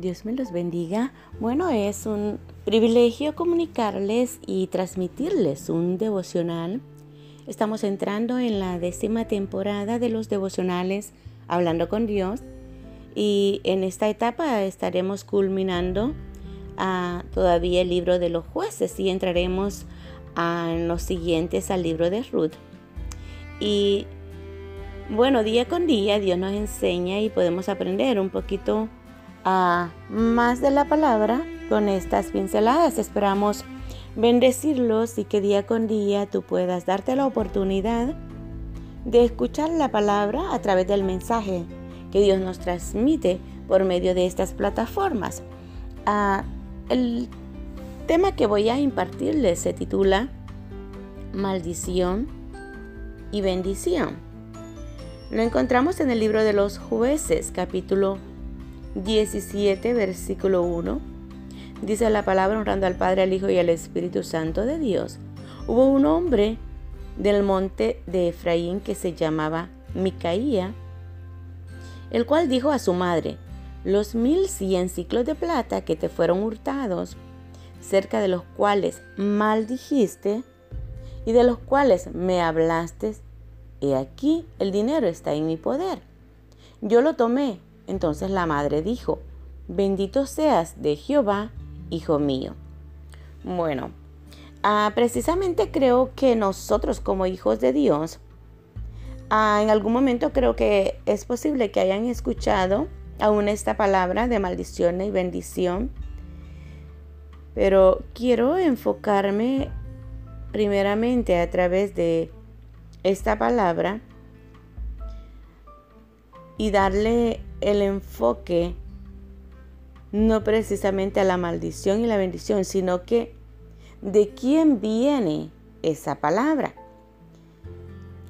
Dios me los bendiga. Bueno, es un privilegio comunicarles y transmitirles un devocional. Estamos entrando en la décima temporada de los devocionales Hablando con Dios y en esta etapa estaremos culminando a todavía el libro de los jueces y entraremos a los siguientes al libro de Ruth. Y bueno, día con día Dios nos enseña y podemos aprender un poquito a más de la palabra con estas pinceladas. Esperamos bendecirlos y que día con día tú puedas darte la oportunidad de escuchar la palabra a través del mensaje que Dios nos transmite por medio de estas plataformas. Ah, el tema que voy a impartirles se titula Maldición y bendición. Lo encontramos en el libro de los jueces, capítulo 17, versículo 1, dice la palabra honrando al Padre, al Hijo y al Espíritu Santo de Dios. Hubo un hombre del monte de Efraín que se llamaba Micaía, el cual dijo a su madre, los mil cien ciclos de plata que te fueron hurtados, cerca de los cuales maldijiste y de los cuales me hablaste, he aquí el dinero está en mi poder. Yo lo tomé entonces la madre dijo, bendito seas de Jehová, hijo mío. Bueno, ah, precisamente creo que nosotros como hijos de Dios, ah, en algún momento creo que es posible que hayan escuchado aún esta palabra de maldición y bendición, pero quiero enfocarme primeramente a través de esta palabra y darle el enfoque no precisamente a la maldición y la bendición, sino que de quién viene esa palabra.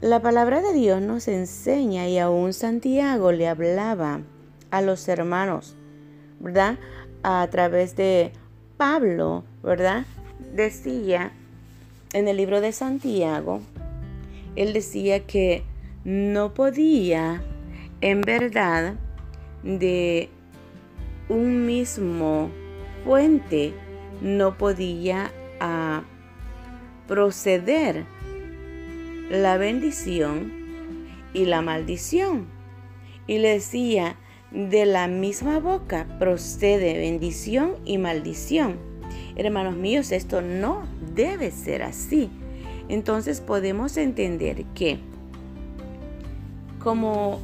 La palabra de Dios nos enseña y aún Santiago le hablaba a los hermanos, ¿verdad? A través de Pablo, ¿verdad? Decía en el libro de Santiago, él decía que no podía en verdad de un mismo fuente no podía ah, proceder la bendición y la maldición. Y le decía, de la misma boca procede bendición y maldición. Hermanos míos, esto no debe ser así. Entonces podemos entender que como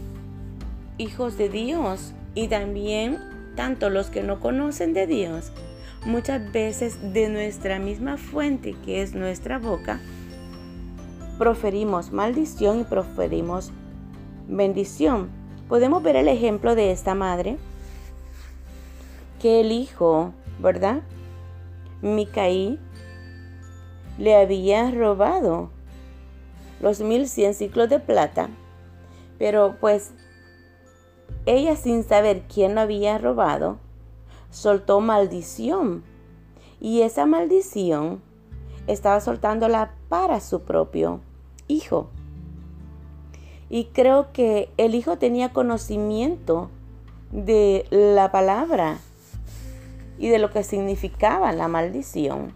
hijos de Dios y también tanto los que no conocen de Dios, muchas veces de nuestra misma fuente que es nuestra boca, proferimos maldición y proferimos bendición. Podemos ver el ejemplo de esta madre que el hijo, ¿verdad? Micaí le había robado los mil cien ciclos de plata, pero pues ella sin saber quién lo había robado, soltó maldición. Y esa maldición estaba soltándola para su propio hijo. Y creo que el hijo tenía conocimiento de la palabra y de lo que significaba la maldición.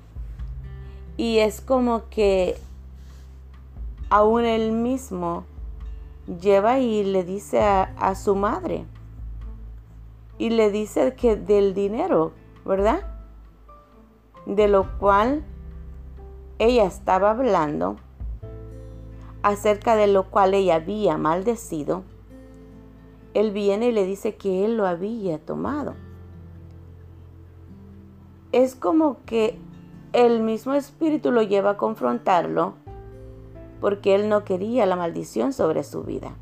Y es como que aún él mismo lleva y le dice a, su madre. Y le dice que del dinero, ¿verdad? De lo cual ella estaba hablando, acerca de lo cual ella había maldecido, él viene y le dice que él lo había tomado. Es como que el mismo espíritu lo lleva a confrontarlo porque él no quería la maldición sobre su vida.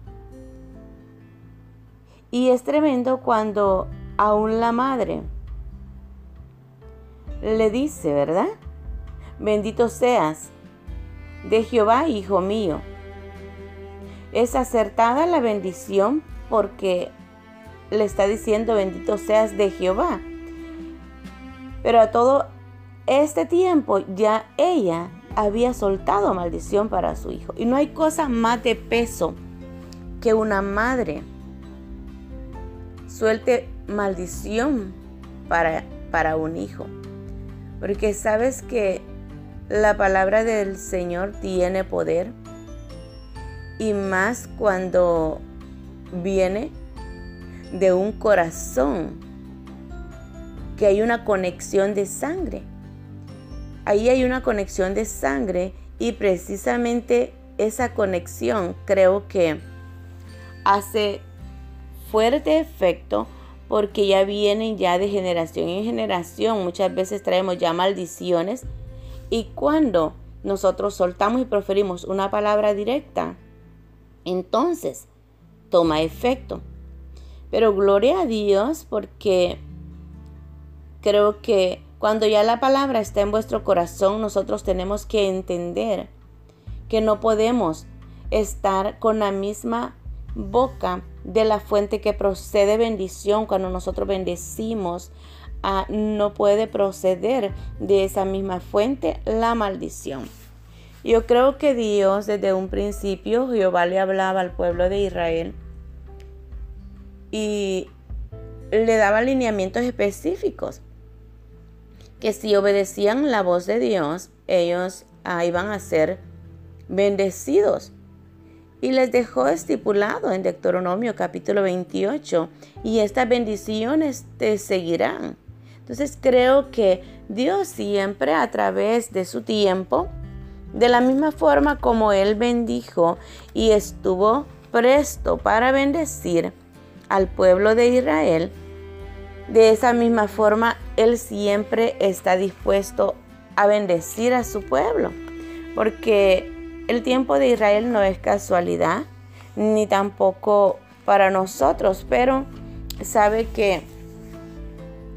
Y es tremendo cuando aún la madre le dice, ¿verdad? Bendito seas de Jehová, hijo mío. Es acertada la bendición porque le está diciendo bendito seas de Jehová. Pero a todo este tiempo ya ella había soltado maldición para su hijo. Y no hay cosa más de peso que una madre suelte maldición para, para un hijo. Porque sabes que la palabra del Señor tiene poder. Y más cuando viene de un corazón, que hay una conexión de sangre. Ahí hay una conexión de sangre y precisamente esa conexión creo que hace fuerte efecto porque ya vienen ya de generación en generación. Muchas veces traemos ya maldiciones y cuando nosotros soltamos y proferimos una palabra directa, entonces toma efecto. Pero gloria a Dios porque creo que cuando ya la palabra está en vuestro corazón, nosotros tenemos que entender que no podemos estar con la misma boca de la fuente que procede bendición cuando nosotros bendecimos. Ah, no puede proceder de esa misma fuente la maldición. Yo creo que Dios desde un principio, Jehová le hablaba al pueblo de Israel y le daba lineamientos específicos que si obedecían la voz de Dios, ellos ah, iban a ser bendecidos. Y les dejó estipulado en Deuteronomio capítulo 28, y estas bendiciones te seguirán. Entonces creo que Dios siempre a través de su tiempo, de la misma forma como Él bendijo y estuvo presto para bendecir al pueblo de Israel, de esa misma forma Él siempre está dispuesto a bendecir a su pueblo, porque el tiempo de Israel no es casualidad, ni tampoco para nosotros, pero sabe que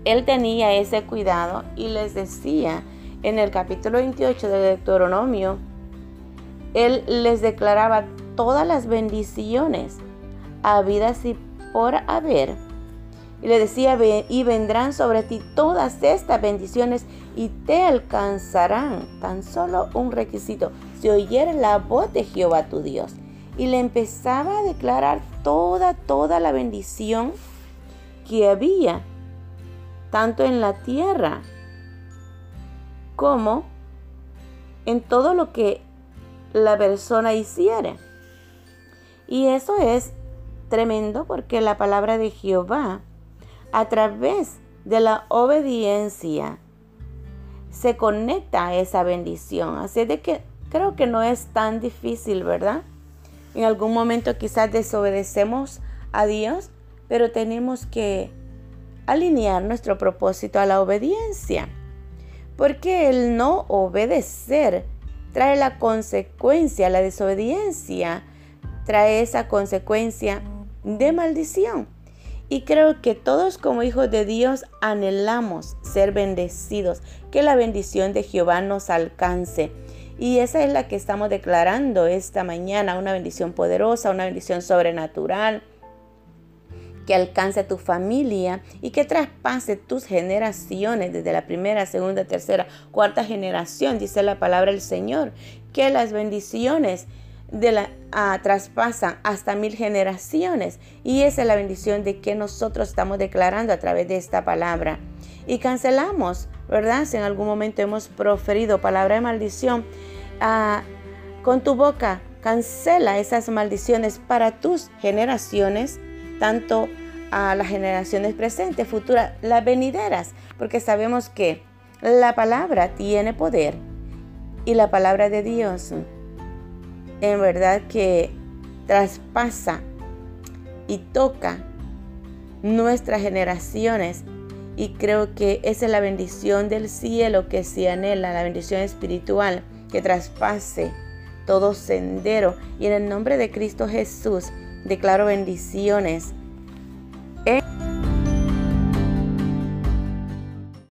él tenía ese cuidado y les decía en el capítulo 28 de Deuteronomio, él les declaraba todas las bendiciones habidas y por haber. Y le decía, y vendrán sobre ti todas estas bendiciones y te alcanzarán. Tan solo un requisito, si oyeres la voz de Jehová tu Dios. Y le empezaba a declarar toda, toda la bendición que había, tanto en la tierra como en todo lo que la persona hiciera. Y eso es tremendo porque la palabra de Jehová, a través de la obediencia, se conecta esa bendición. Así de que creo que no es tan difícil, ¿verdad? En algún momento quizás desobedecemos a Dios, pero tenemos que alinear nuestro propósito a la obediencia. Porque el no obedecer trae la consecuencia, la desobediencia trae esa consecuencia de maldición. Y creo que todos como hijos de Dios anhelamos ser bendecidos, que la bendición de Jehová nos alcance. Y esa es la que estamos declarando esta mañana, una bendición poderosa, una bendición sobrenatural, que alcance a tu familia y que traspase tus generaciones desde la primera, segunda, tercera, cuarta generación, dice la palabra del Señor, que las bendiciones de la, ah, hasta mil generaciones. Y esa es la bendición de que nosotros estamos declarando a través de esta palabra. Y cancelamos, ¿verdad? Si en algún momento hemos proferido palabra de maldición, ah, con tu boca cancela esas maldiciones para tus generaciones, tanto a las generaciones presentes, futuras, las venideras, porque sabemos que la palabra tiene poder y la palabra de Dios en verdad que traspasa y toca nuestras generaciones y creo que esa es la bendición del cielo que se anhela, la bendición espiritual que traspase todo sendero y en el nombre de Cristo Jesús declaro bendiciones. En